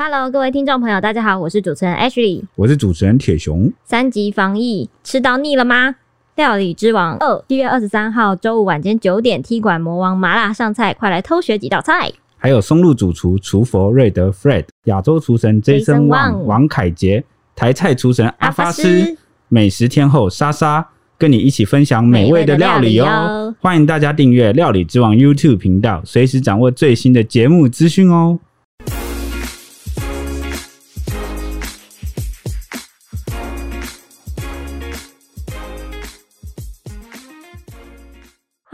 Hello，各位听众朋友，大家好，我是主持人 Ashley，我是主持人铁熊。三级防疫吃到腻了吗？料理之王二，七月二十三号周五晚间九点，踢馆魔王麻辣上菜，快来偷学几道菜。还有松露主厨厨佛瑞德 Fred，亚洲厨神 Jason Wang 王凯杰，台菜厨神阿发师，美食天后莎莎，跟你一起分享美味的料理哦。欢迎大家订阅料理之王 YouTube 频道，随时掌握最新的节目资讯哦。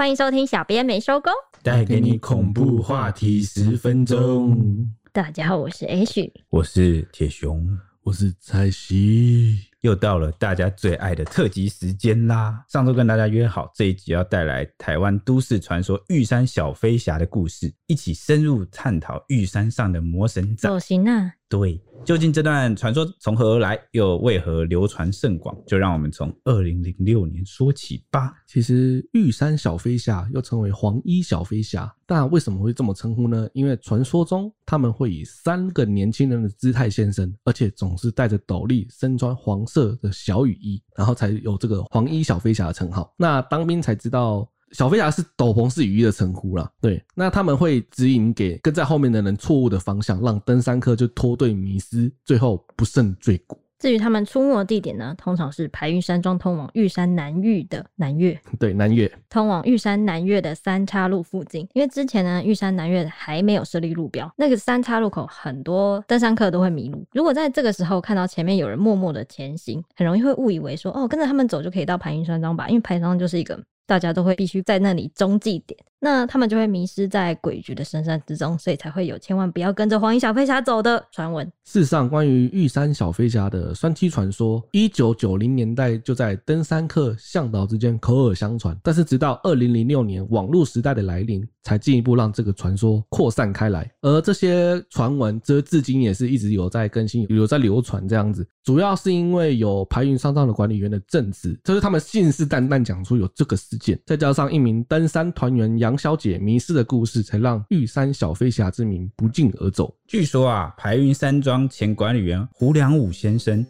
欢迎收听，小编没收工，带给你恐怖话题十分钟。大家好，我是 H，我是铁熊，我是蔡西，又到了大家最爱的特辑时间啦！上周跟大家约好，这一集要带来台湾都市传说玉山小飞侠的故事，一起深入探讨玉山上的魔神仔。走行啊！对，究竟这段传说从何而来，又为何流传甚广？就让我们从二零零六年说起吧。其实玉山小飞侠又称为黄衣小飞侠，但为什么会这么称呼呢？因为传说中他们会以三个年轻人的姿态现身，而且总是戴着斗笠，身穿黄色的小雨衣，然后才有这个黄衣小飞侠的称号。那当兵才知道。小飞侠是斗篷式雨衣的称呼啦，对，那他们会指引给跟在后面的人错误的方向，让登山客就脱队迷失，最后不胜罪过。至于他们出没的地点呢，通常是排云山庄通往玉山南岳的南岳，对，南岳通往玉山南岳的三岔路附近。因为之前呢，玉山南岳还没有设立路标，那个三岔路口很多登山客都会迷路。如果在这个时候看到前面有人默默的前行，很容易会误以为说，哦，跟着他们走就可以到排云山庄吧，因为排云山庄就是一个。大家都会必须在那里中继点，那他们就会迷失在鬼局的深山之中，所以才会有千万不要跟着黄衣小飞侠走的传闻。事实上，关于玉山小飞侠的酸七传说，一九九零年代就在登山客向导之间口耳相传，但是直到二零零六年网络时代的来临，才进一步让这个传说扩散开来。而这些传闻，则至今也是一直有在更新，有在流传这样子。主要是因为有排云山庄的管理员的证词，就是他们信誓旦旦讲出有这个事件，再加上一名登山团员杨小姐迷失的故事，才让玉山小飞侠之名不胫而走。据说啊，排云山庄前管理员胡良武先生、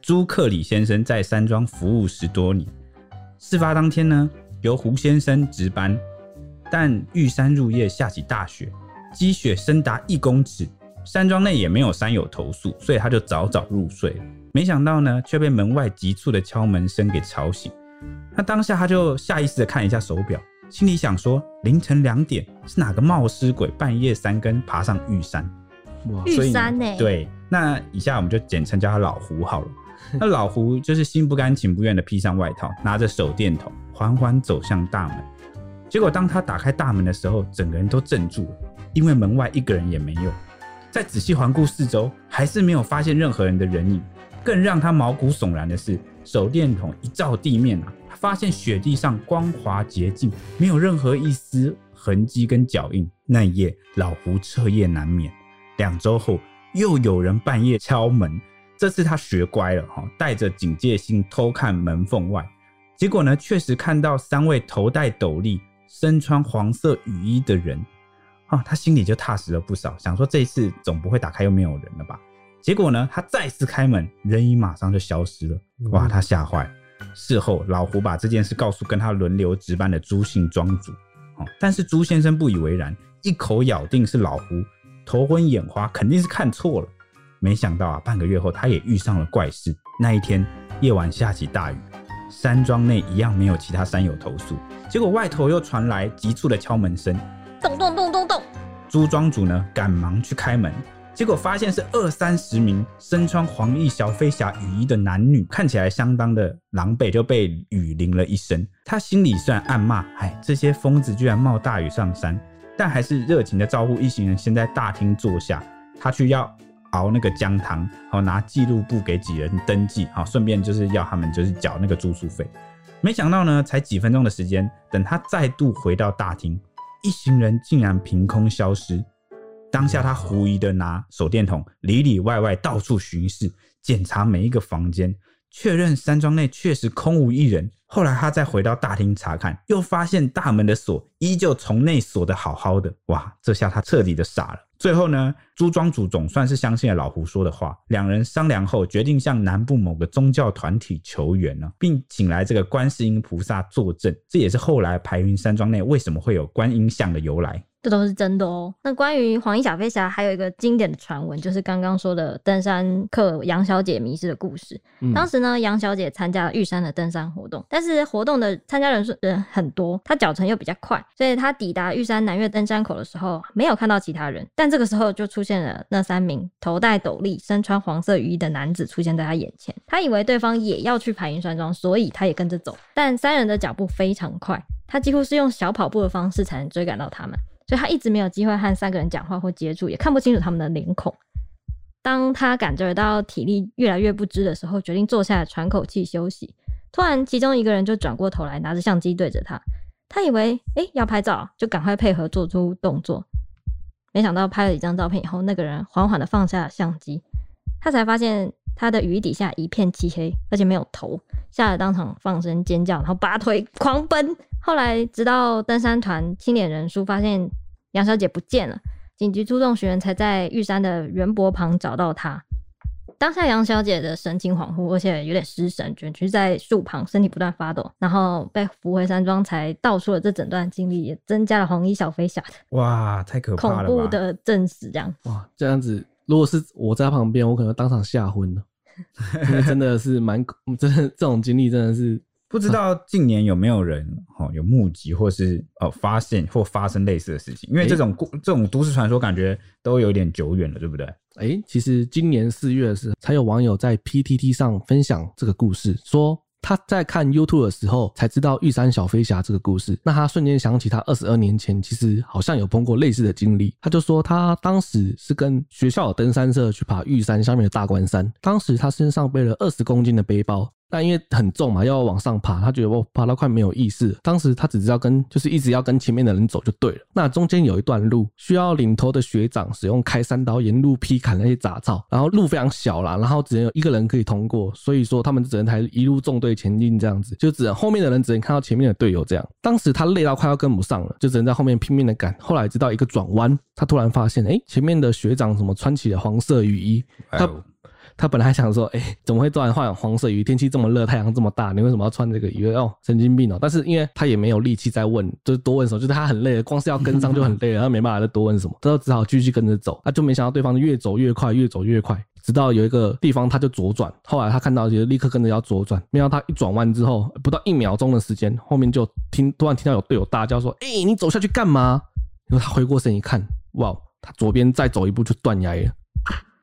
朱克礼先生在山庄服务十多年。事发当天呢，由胡先生值班，但玉山入夜下起大雪，积雪深达一公尺。山庄内也没有山友投诉，所以他就早早入睡了。没想到呢，却被门外急促的敲门声给吵醒。那当下他就下意识的看一下手表，心里想说：凌晨两点是哪个冒失鬼半夜三更爬上玉山？哇，玉山呢？对，那以下我们就简称叫他老胡好了。那老胡就是心不甘情不愿的披上外套，拿着手电筒，缓缓走向大门。结果当他打开大门的时候，整个人都镇住了，因为门外一个人也没有。再仔细环顾四周，还是没有发现任何人的人影。更让他毛骨悚然的是，手电筒一照地面啊，发现雪地上光滑洁净，没有任何一丝痕迹跟脚印。那一夜，老胡彻夜难眠。两周后，又有人半夜敲门，这次他学乖了哈，带着警戒心偷看门缝外，结果呢，确实看到三位头戴斗笠、身穿黄色雨衣的人。啊，他心里就踏实了不少，想说这一次总不会打开又没有人了吧？结果呢，他再次开门，人影马上就消失了。哇，他吓坏。事后，老胡把这件事告诉跟他轮流值班的朱姓庄主，哦但是朱先生不以为然，一口咬定是老胡头昏眼花，肯定是看错了。没想到啊，半个月后，他也遇上了怪事。那一天夜晚下起大雨，山庄内一样没有其他山友投诉，结果外头又传来急促的敲门声。咚咚咚咚咚！朱庄主呢，赶忙去开门，结果发现是二三十名身穿黄衣小飞侠雨衣的男女，看起来相当的狼狈，就被雨淋了一身。他心里虽然暗骂：“哎，这些疯子居然冒大雨上山！”但还是热情的招呼一行人先在大厅坐下，他去要熬那个姜汤，好拿记录簿给几人登记，好顺便就是要他们就是缴那个住宿费。没想到呢，才几分钟的时间，等他再度回到大厅。一行人竟然凭空消失。当下他狐疑的拿手电筒里里外外到处巡视，检查每一个房间，确认山庄内确实空无一人。后来他再回到大厅查看，又发现大门的锁依旧从内锁的好好的。哇，这下他彻底的傻了。最后呢，朱庄主总算是相信了老胡说的话，两人商量后决定向南部某个宗教团体求援呢，并请来这个观世音菩萨作证，这也是后来排云山庄内为什么会有观音像的由来。这都是真的哦。那关于黄衣小飞侠，还有一个经典的传闻，就是刚刚说的登山客杨小姐迷失的故事。嗯、当时呢，杨小姐参加了玉山的登山活动，但是活动的参加人数人很多，她脚程又比较快，所以她抵达玉山南岳登山口的时候，没有看到其他人。但这个时候就出现了那三名头戴斗笠、身穿黄色雨衣的男子出现在她眼前。她以为对方也要去排云山庄，所以她也跟着走。但三人的脚步非常快，她几乎是用小跑步的方式才能追赶到他们。所以他一直没有机会和三个人讲话或接触，也看不清楚他们的脸孔。当他感觉到体力越来越不支的时候，决定坐下来喘口气休息。突然，其中一个人就转过头来，拿着相机对着他。他以为诶、要拍照，就赶快配合做出动作。没想到拍了几张照片以后，那个人缓缓的放下了相机，他才发现他的雨底下一片漆黑，而且没有头，吓得当场放声尖叫，然后拔腿狂奔。后来，直到登山团清点人数，发现杨小姐不见了，紧急出动学员才在玉山的圆柏旁找到她。当下杨小姐的神情恍惚，而且有点失神，卷曲在树旁，身体不断发抖，然后被扶回山庄，才道出了这整段经历，也增加了黄衣小飞侠的哇，太可怕了，恐怖的证实这样哇，这样子，如果是我在旁边，我可能当场吓昏了，真的是蛮，真的这种经历真的是。不知道近年有没有人哦有目击或是呃发现或发生类似的事情？因为这种故这种都市传说感觉都有点久远了，对不对？哎，其实今年四月的时候，才有网友在 PTT 上分享这个故事，说他在看 YouTube 的时候才知道玉山小飞侠这个故事。那他瞬间想起他二十二年前其实好像有碰过类似的经历。他就说他当时是跟学校的登山社去爬玉山下面的大关山，当时他身上背了二十公斤的背包。但因为很重嘛，要往上爬，他觉得我爬到快没有意识。当时他只知道跟就是一直要跟前面的人走就对了。那中间有一段路需要领头的学长使用开山刀沿路劈砍那些杂草，然后路非常小啦，然后只能有一个人可以通过，所以说他们只能还一路纵队前进这样子，就只能后面的人只能看到前面的队友这样。当时他累到快要跟不上了，就只能在后面拼命的赶。后来直到一个转弯，他突然发现，哎、前面的学长怎么穿起了黄色雨衣？他。他本来还想说，哎、怎么会突然换黄色雨？天气这么热，太阳这么大，你为什么要穿这个雨衣？哦，神经病哦！但是因为他也没有力气再问，就是多问什么，就是他很累了，光是要跟上就很累了，他没办法再多问什么，他就只好继续跟着走。他就没想到对方越走越快，越走越快，直到有一个地方他就左转。后来他看到就立刻跟着要左转，没想到他一转弯之后，不到一秒钟的时间，后面就听突然听到有队友大叫说：“哎、你走下去干嘛？”然后他回过身一看，哇，他左边再走一步就断崖了。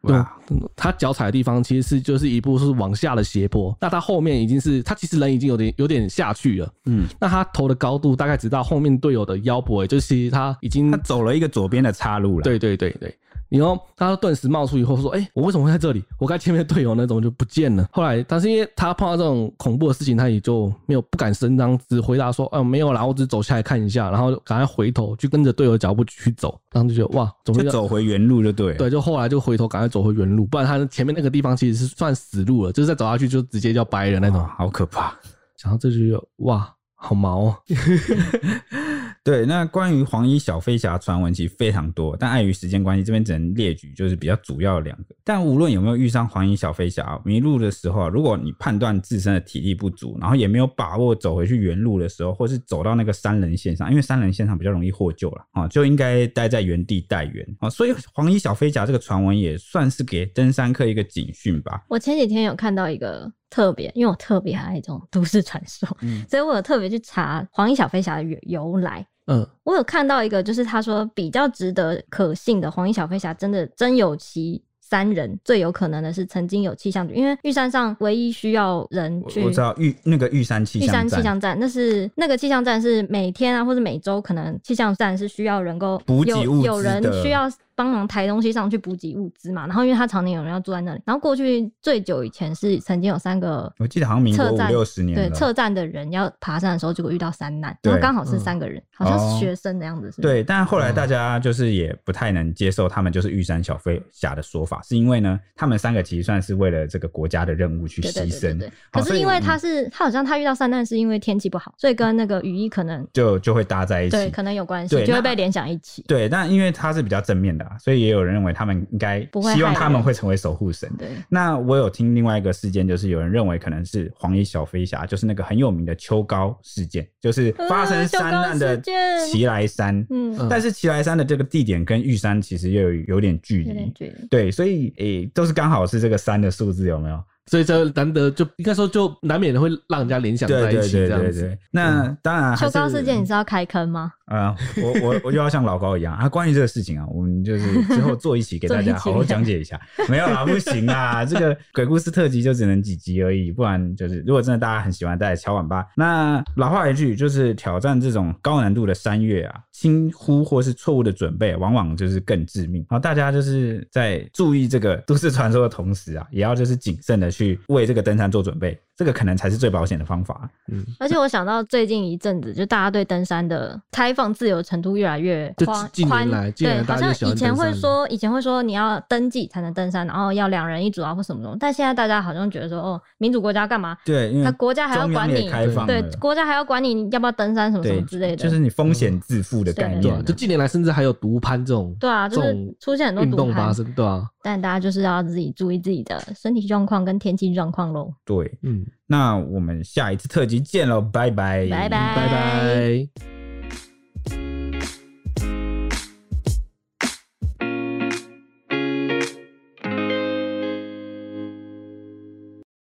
对，他脚踩的地方其实是就是一步是往下的斜坡，那他后面已经是他其实人已经有点有点下去了，嗯，那他头的高度大概直到后面队友的腰部，就是他已经他走了一个左边的岔路了，对对对对。然后他顿时冒出以后说：“哎、欸，我为什么会在这里？我该前面的队友呢？怎么就不见了？”后来，但是因为他碰到这种恐怖的事情，他也就没有不敢声张，只回答说：“哦、呃，没有啦，我只走下来看一下。”然后赶快回头去跟着队友的脚步去走，然后就觉得哇，怎么就走回原路就对。对，就后来就回头赶快走回原路，不然他前面那个地方其实是算死路了，就是再走下去就直接就要掰了那种，好可怕。然后这就哇，好毛哦。对，那关于黄衣小飞侠传闻其实非常多，但碍于时间关系，这边只能列举就是比较主要的两个。但无论有没有遇上黄衣小飞侠迷路的时候，如果你判断自身的体力不足，然后也没有把握走回去原路的时候，或是走到那个三人线上，因为三人线上比较容易获救了啊，就应该待在原地待援啊。所以黄衣小飞侠这个传闻也算是给登山客一个警讯吧。我前几天有看到一个特别，因为我特别爱这种都市传说，嗯，所以我有特别去查黄衣小飞侠的由来。嗯，我有看到一个，就是他说比较值得可信的黄衣小飞侠，真的真有其三人，最有可能的是曾经有气象局，因为玉山上唯一需要人去，我知道玉那个玉山气象站，玉山气象站，那是那个气象站是每天啊或者每周可能气象站是需要人够补给物资，有人需要。帮忙抬东西上去补给物资嘛，然后因为他常年有人要住在那里，然后过去最久以前是曾经有三个，我记得好像民国五六十年，对，撤站的人要爬山的时候，结果遇到山难，然后刚好是三个人，嗯、好像是学生的样子是对，但后来大家就是也不太能接受他们就是玉山小飞侠的说法，是因为呢，他们三个其实算是为了这个国家的任务去牺牲，对对对对对，可是因为他是他好像他遇到山难是因为天气不好，所以跟那个雨衣可能就就会搭在一起，对，可能有关系，就会被联想一起，对，但因为他是比较正面的。的啊，所以也有人认为他们应该希望他们会成为守护神。对，那我有听另外一个事件，就是有人认为可能是黄衣小飞侠，就是那个很有名的秋高事件，就是发生山难的奇来山。嗯，但是奇来山的这个地点跟玉山其实又有有点距离，对，所以诶、欸，都是刚好是这个山的数字，有没有？所以这难得就应该说就难免会让人家联想在一起这样子。对对对那当然，秋高事件你是要开坑吗？啊、嗯，我我我就要像老高一样啊！关于这个事情啊，我们就是之后做一期给大家好好讲解一下。没有啦，不行啊！这个鬼故事特辑就只能几集而已，不然就是如果真的大家很喜欢，大家敲碗吧。那老话一句，就是挑战这种高难度的山岳啊，轻忽或是错误的准备，往往就是更致命。好大家就是在注意这个都市传说的同时啊，也要就是谨慎的去为这个登山做准备。这个可能才是最保险的方法。嗯，而且我想到最近一阵子，就大家对登山的开放自由程度越来越宽宽。对，好像以前会说，以前会说你要登记才能登山，然后要两人一组啊或什么什么。但现在大家好像觉得说，哦，民主国家干嘛？对，因为国家还要管你，对，国家还要管你要不要登山什么什么之类的。就是你风险自负的概念。就近年来甚至还有独攀这种，对啊，就是出现很多运动发生，对啊。但大家就是要自己注意自己的身体状况跟天气状况喽。对，嗯，那我们下一次特辑见喽，拜拜，拜拜，拜拜。